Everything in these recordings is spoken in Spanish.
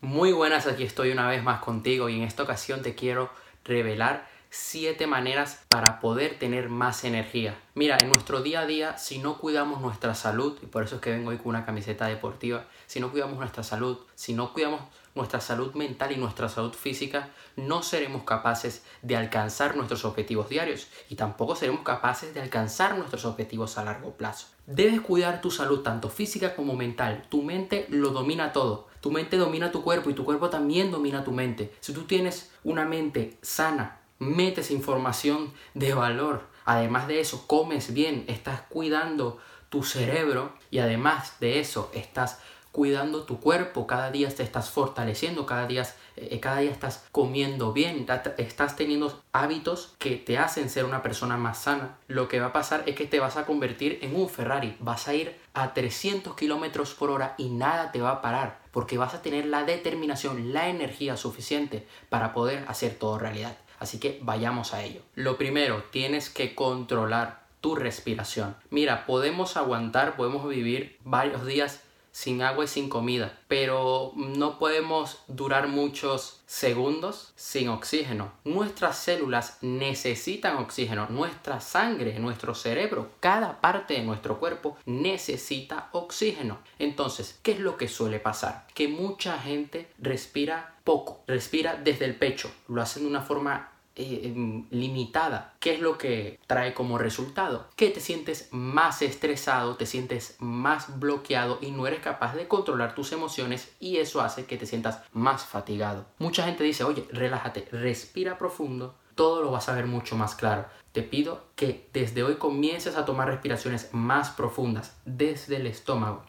Muy buenas, aquí estoy una vez más contigo y en esta ocasión te quiero revelar 7 maneras para poder tener más energía. Mira, en nuestro día a día, si no cuidamos nuestra salud, y por eso es que vengo hoy con una camiseta deportiva, si no cuidamos nuestra salud, si no cuidamos nuestra salud mental y nuestra salud física, no seremos capaces de alcanzar nuestros objetivos diarios y tampoco seremos capaces de alcanzar nuestros objetivos a largo plazo. Debes cuidar tu salud tanto física como mental. Tu mente lo domina todo. Tu mente domina tu cuerpo y tu cuerpo también domina tu mente. Si tú tienes una mente sana, metes información de valor. Además de eso, comes bien, estás cuidando tu cerebro y además de eso, estás cuidando tu cuerpo, cada día te estás fortaleciendo, cada día, eh, cada día estás comiendo bien, estás teniendo hábitos que te hacen ser una persona más sana. Lo que va a pasar es que te vas a convertir en un Ferrari, vas a ir a 300 kilómetros por hora y nada te va a parar, porque vas a tener la determinación, la energía suficiente para poder hacer todo realidad. Así que vayamos a ello. Lo primero, tienes que controlar tu respiración. Mira, podemos aguantar, podemos vivir varios días sin agua y sin comida, pero no podemos durar muchos segundos sin oxígeno. Nuestras células necesitan oxígeno, nuestra sangre, nuestro cerebro, cada parte de nuestro cuerpo necesita oxígeno. Entonces, ¿qué es lo que suele pasar? Que mucha gente respira poco, respira desde el pecho, lo hacen de una forma eh, em, limitada. ¿Qué es lo que trae como resultado? Que te sientes más estresado, te sientes más bloqueado y no eres capaz de controlar tus emociones y eso hace que te sientas más fatigado. Mucha gente dice, oye, relájate, respira profundo, todo lo vas a ver mucho más claro. Te pido que desde hoy comiences a tomar respiraciones más profundas desde el estómago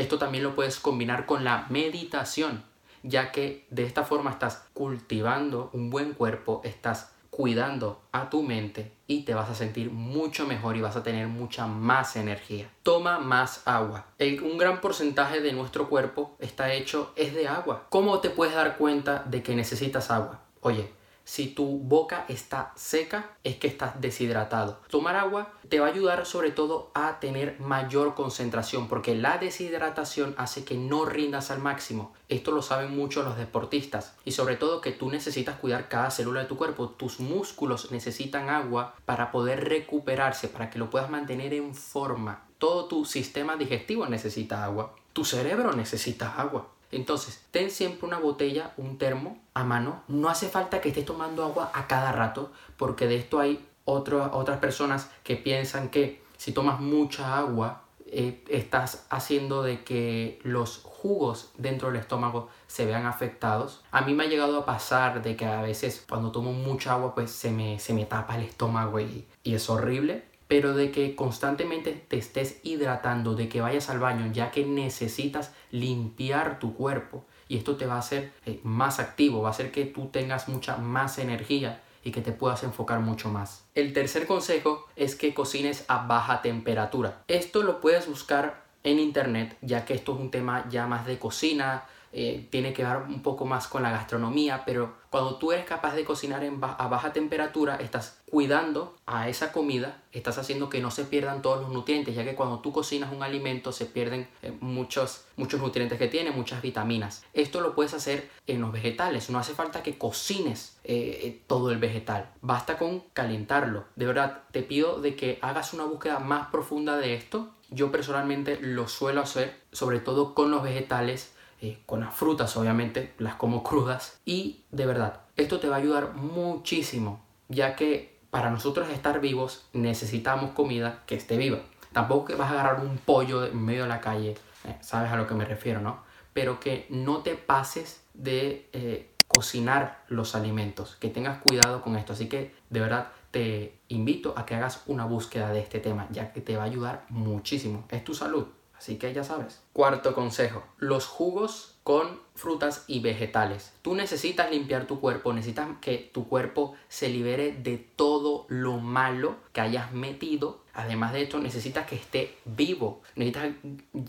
Esto también lo puedes combinar con la meditación, ya que de esta forma estás cultivando un buen cuerpo, estás cuidando a tu mente y te vas a sentir mucho mejor y vas a tener mucha más energía. Toma más agua. un gran porcentaje de nuestro cuerpo está hecho es de agua. ¿Cómo te puedes dar cuenta de que necesitas agua? Oye, si tu boca está seca, es que estás deshidratado. Tomar agua te va a ayudar sobre todo a tener mayor concentración porque la deshidratación hace que no rindas al máximo. Esto lo saben mucho los deportistas y sobre todo que tú necesitas cuidar cada célula de tu cuerpo. Tus músculos necesitan agua para poder recuperarse, para que lo puedas mantener en forma. Todo tu sistema digestivo necesita agua. Tu cerebro necesita agua. Entonces, ten siempre una botella, un termo a mano. No hace falta que estés tomando agua a cada rato, porque de esto hay otras personas que piensan que si tomas mucha agua, eh, estás haciendo de que los jugos dentro del estómago se vean afectados. A mí me ha llegado a pasar de que a veces cuando tomo mucha agua pues se me, se me tapa el estómago y, y es horrible pero de que constantemente te estés hidratando, de que vayas al baño, ya que necesitas limpiar tu cuerpo y esto te va a hacer eh, más activo, va a hacer que tú tengas mucha más energía y que te puedas enfocar mucho más. El tercer consejo es que cocines a baja temperatura. Esto lo puedes buscar en internet, ya que esto es un tema ya más de cocina, eh, tiene que ver un poco más con la gastronomía, pero cuando tú eres capaz de cocinar a baja temperatura, estás cuidando a esa comida, estás haciendo que no se pierdan todos los nutrientes, ya que cuando tú cocinas un alimento se pierden eh, muchos, muchos nutrientes que tiene, muchas vitaminas. Esto lo puedes hacer en los vegetales, no hace falta que cocines eh, todo el vegetal, basta con calentarlo. De verdad, te pido de que hagas una búsqueda más profunda de esto. Yo personalmente lo suelo hacer, sobre todo con los vegetales, eh, con las frutas obviamente, las como crudas y de verdad, esto te va a ayudar muchísimo, ya que para nosotros estar vivos necesitamos comida que esté viva. Tampoco que vas a agarrar un pollo en medio de la calle, eh, sabes a lo que me refiero, ¿no? Pero que no te pases de eh, cocinar los alimentos, que tengas cuidado con esto. Así que de verdad te invito a que hagas una búsqueda de este tema, ya que te va a ayudar muchísimo. Es tu salud. Así que ya sabes. Cuarto consejo, los jugos con frutas y vegetales. Tú necesitas limpiar tu cuerpo, necesitas que tu cuerpo se libere de todo lo malo que hayas metido. Además de esto, necesitas que esté vivo, necesitas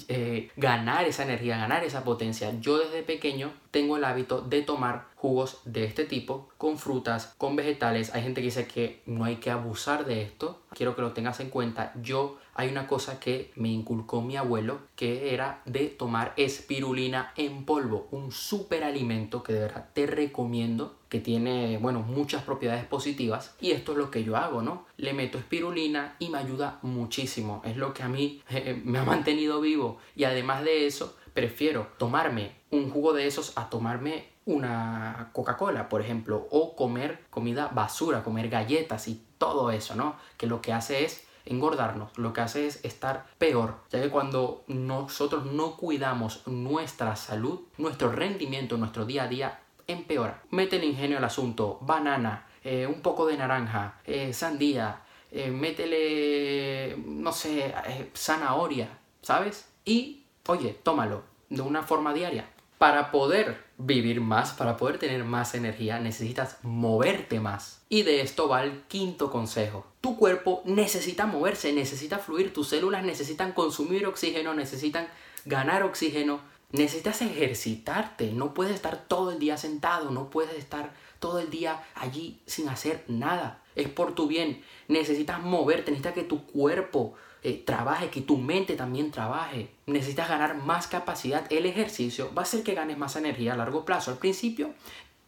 eh, ganar esa energía, ganar esa potencia. Yo desde pequeño tengo el hábito de tomar jugos de este tipo, con frutas, con vegetales. Hay gente que dice que no hay que abusar de esto. Quiero que lo tengas en cuenta. Yo hay una cosa que me inculcó mi abuelo que era de tomar espirulina en polvo, un superalimento que de verdad te recomiendo que tiene, bueno, muchas propiedades positivas y esto es lo que yo hago, ¿no? Le meto espirulina y me ayuda muchísimo, es lo que a mí eh, me ha mantenido vivo y además de eso prefiero tomarme un jugo de esos a tomarme una Coca-Cola, por ejemplo, o comer comida basura, comer galletas y todo eso, ¿no? Que lo que hace es engordarnos, lo que hace es estar peor, ya que cuando nosotros no cuidamos nuestra salud, nuestro rendimiento, nuestro día a día empeora. Mete el ingenio al asunto, banana, eh, un poco de naranja, eh, sandía, eh, métele, no sé, zanahoria, ¿sabes? Y, oye, tómalo de una forma diaria. Para poder vivir más, para poder tener más energía, necesitas moverte más. Y de esto va el quinto consejo. Tu cuerpo necesita moverse, necesita fluir, tus células necesitan consumir oxígeno, necesitan ganar oxígeno, necesitas ejercitarte, no puedes estar todo el día sentado, no puedes estar todo el día allí sin hacer nada. Es por tu bien, necesitas moverte, necesitas que tu cuerpo eh, trabaje, que tu mente también trabaje. Necesitas ganar más capacidad. El ejercicio va a hacer que ganes más energía a largo plazo. Al principio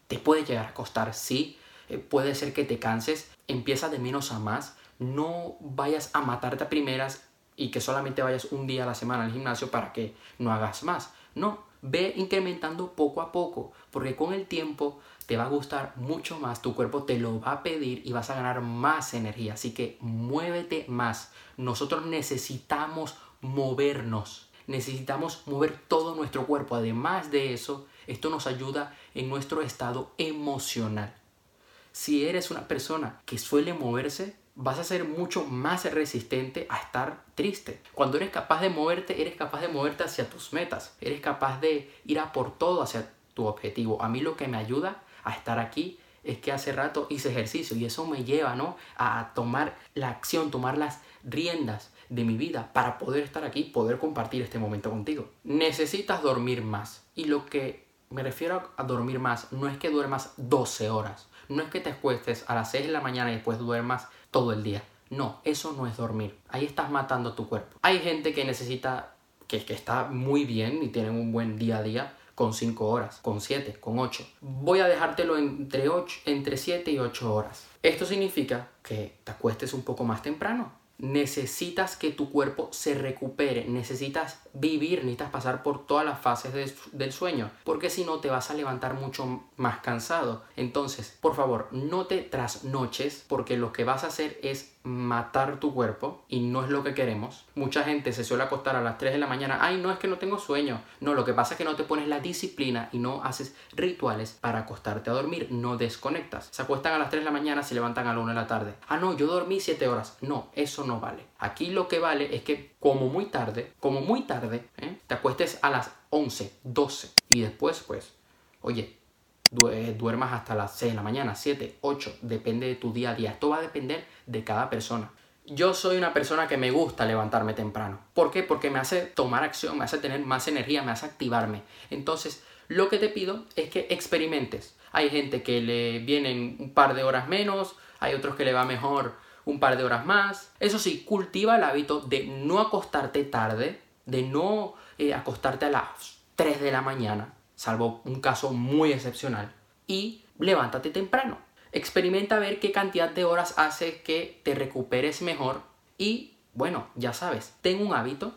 te puede llegar a costar, sí. Eh, puede ser que te canses. Empieza de menos a más. No vayas a matarte a primeras y que solamente vayas un día a la semana al gimnasio para que no hagas más. No, ve incrementando poco a poco, porque con el tiempo te va a gustar mucho más, tu cuerpo te lo va a pedir y vas a ganar más energía. Así que muévete más. Nosotros necesitamos movernos, necesitamos mover todo nuestro cuerpo. Además de eso, esto nos ayuda en nuestro estado emocional. Si eres una persona que suele moverse, vas a ser mucho más resistente a estar triste. Cuando eres capaz de moverte, eres capaz de moverte hacia tus metas, eres capaz de ir a por todo hacia tu objetivo. A mí lo que me ayuda a estar aquí es que hace rato hice ejercicio y eso me lleva ¿no? a tomar la acción, tomar las riendas de mi vida para poder estar aquí, poder compartir este momento contigo. Necesitas dormir más y lo que me refiero a dormir más no es que duermas 12 horas, no es que te acuestes a las 6 de la mañana y después duermas todo el día. No, eso no es dormir. Ahí estás matando tu cuerpo. Hay gente que necesita, que, está muy bien y tienen un buen día a día, con 5 horas, con 7, con 8. Voy a dejártelo entre, 8, entre 7 y 8 horas. Esto significa que te acuestes un poco más temprano. Necesitas que tu cuerpo se recupere, necesitas vivir, necesitas pasar por todas las fases del sueño, porque si no te vas a levantar mucho más cansado. Entonces, por favor, no te trasnoches, porque lo que vas a hacer es matar tu cuerpo y no es lo que queremos. Mucha gente se suele acostar a las 3 de la mañana, ay, no es que no tengo sueño. No, lo que pasa es que no te pones la disciplina y no haces rituales para acostarte a dormir, no desconectas. Se acuestan a las 3 de la mañana, se levantan a la 1 de la tarde. Ah, no, yo dormí 7 horas. No, eso no vale. Aquí lo que vale es que como muy tarde, como muy tarde, ¿eh? te acuestes a las 11, 12 y después pues, oye, duermas hasta las 6 de la mañana, 7, 8, depende de tu día a día. Esto va a depender de cada persona. Yo soy una persona que me gusta levantarme temprano. ¿Por qué? Porque me hace tomar acción, me hace tener más energía, me hace activarme. Entonces, lo que te pido es que experimentes. Hay gente que le vienen un par de horas menos, hay otros que le va mejor un par de horas más. Eso sí, cultiva el hábito de no acostarte tarde, de no eh, acostarte a las 3 de la mañana, salvo un caso muy excepcional, y levántate temprano. Experimenta ver qué cantidad de horas hace que te recuperes mejor y, bueno, ya sabes, ten un hábito,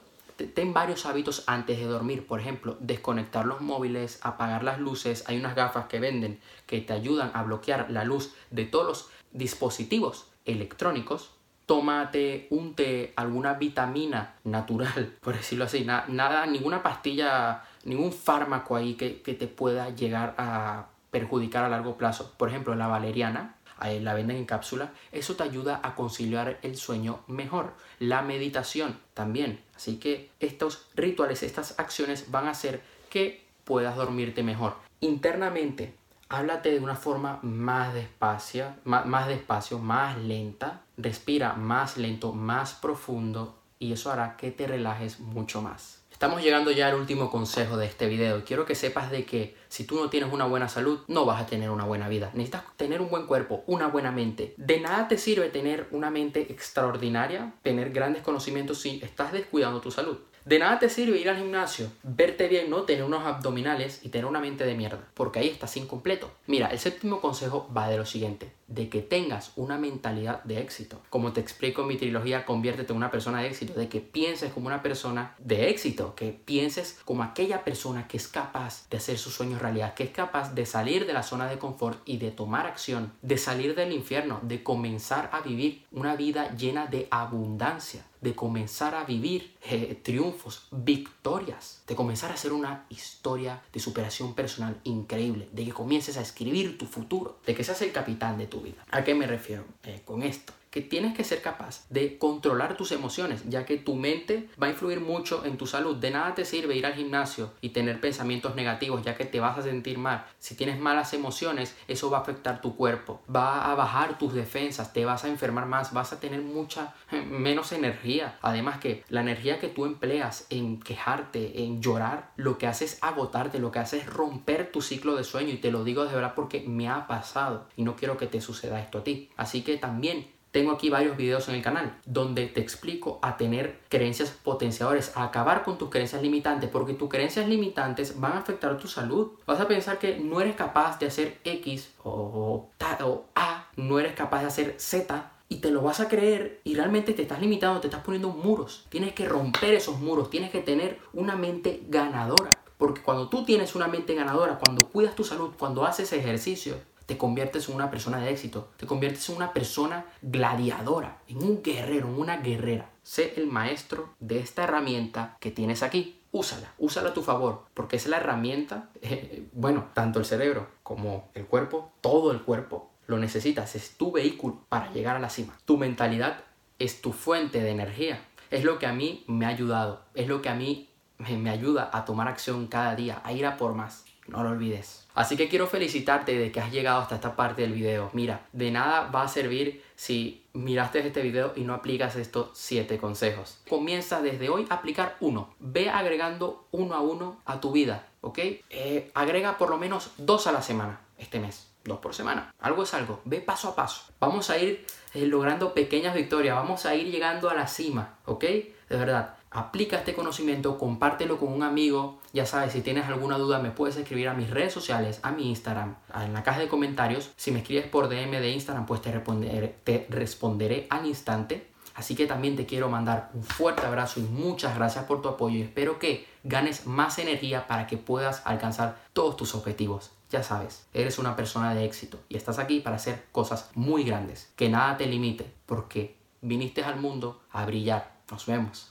ten varios hábitos antes de dormir. Por ejemplo, desconectar los móviles, apagar las luces. Hay unas gafas que venden que te ayudan a bloquear la luz de todos los dispositivos electrónicos. Tómate un té, alguna vitamina natural, por decirlo así, nada, ninguna pastilla ningún fármaco ahí que, te pueda llegar a perjudicar a largo plazo. Por ejemplo, la valeriana, la venden en cápsula, eso te ayuda a conciliar el sueño mejor. La meditación también. Así que estos rituales, estas acciones van a hacer que puedas dormirte mejor. Internamente, háblate de una forma más despacio, más despacio, más lenta. Respira más lento, más profundo y eso hará que te relajes mucho más. Estamos llegando ya al último consejo de este video. Quiero que sepas de que si tú no tienes una buena salud, no vas a tener una buena vida. Necesitas tener un buen cuerpo, una buena mente. De nada te sirve tener una mente extraordinaria, tener grandes conocimientos si estás descuidando tu salud. De nada te sirve ir al gimnasio, verte bien, no tener unos abdominales y tener una mente de mierda, porque ahí estás incompleto. Mira, el séptimo consejo va de lo siguiente, de que tengas una mentalidad de éxito. Como te explico en mi trilogía, conviértete en una persona de éxito, de que pienses como una persona de éxito, que pienses como aquella persona que es capaz de hacer sus sueños realidad, que es capaz de salir de la zona de confort y de tomar acción, de salir del infierno, de comenzar a vivir una vida llena de abundancia de comenzar a vivir eh, triunfos, victorias, de comenzar a hacer una historia de superación personal increíble, de que comiences a escribir tu futuro, de que seas el capitán de tu vida. ¿A qué me refiero eh, con esto? Que tienes que ser capaz de controlar tus emociones, ya que tu mente va a influir mucho en tu salud. De nada te sirve ir al gimnasio y tener pensamientos negativos, ya que te vas a sentir mal. Si tienes malas emociones, eso va a afectar tu cuerpo, va a bajar tus defensas, te vas a enfermar más, vas a tener mucha menos energía. Además que la energía que tú empleas en quejarte, en llorar, lo que hace es agotarte, lo que hace es romper tu ciclo de sueño y te lo digo de verdad porque me ha pasado y no quiero que te suceda esto a ti. Así que también tengo aquí varios videos en el canal donde te explico a tener creencias potenciadores, a acabar con tus creencias limitantes, porque tus creencias limitantes van a afectar tu salud. Vas a pensar que no eres capaz de hacer X o, o A, no eres capaz de hacer Z y te lo vas a creer y realmente te estás limitando, te estás poniendo muros. Tienes que romper esos muros, tienes que tener una mente ganadora. Porque cuando tú tienes una mente ganadora, cuando cuidas tu salud, cuando haces ejercicio, te conviertes en una persona de éxito, te conviertes en una persona gladiadora, en un guerrero, en una guerrera. Sé el maestro de esta herramienta que tienes aquí. Úsala, úsala a tu favor, porque es la herramienta, eh, bueno, tanto el cerebro como el cuerpo, todo el cuerpo lo necesitas, es tu vehículo para llegar a la cima. Tu mentalidad es tu fuente de energía, es lo que a mí me ha ayudado, es lo que a mí me ayuda a tomar acción cada día, a ir a por más. No lo olvides. Así que quiero felicitarte de que has llegado hasta esta parte del video. Mira, de nada va a servir si miraste este video y no aplicas estos 7 consejos. Comienza desde hoy a aplicar uno. Ve agregando uno a uno a tu vida, ¿ok? Eh, agrega por lo menos dos a la semana este mes. Dos por semana. Algo es algo. Ve paso a paso. Vamos a ir eh, logrando pequeñas victorias. Vamos a ir llegando a la cima, ¿ok? De verdad aplica este conocimiento, compártelo con un amigo. Ya sabes, si tienes alguna duda me puedes escribir a mis redes sociales, a mi Instagram, en la caja de comentarios. Si me escribes por DM de Instagram, pues te responderé, te responderé al instante. Así que también te quiero mandar un fuerte abrazo y muchas gracias por tu apoyo y espero que ganes más energía para que puedas alcanzar todos tus objetivos. Ya sabes, eres una persona de éxito y estás aquí para hacer cosas muy grandes. Que nada te limite porque viniste al mundo a brillar. Nos vemos.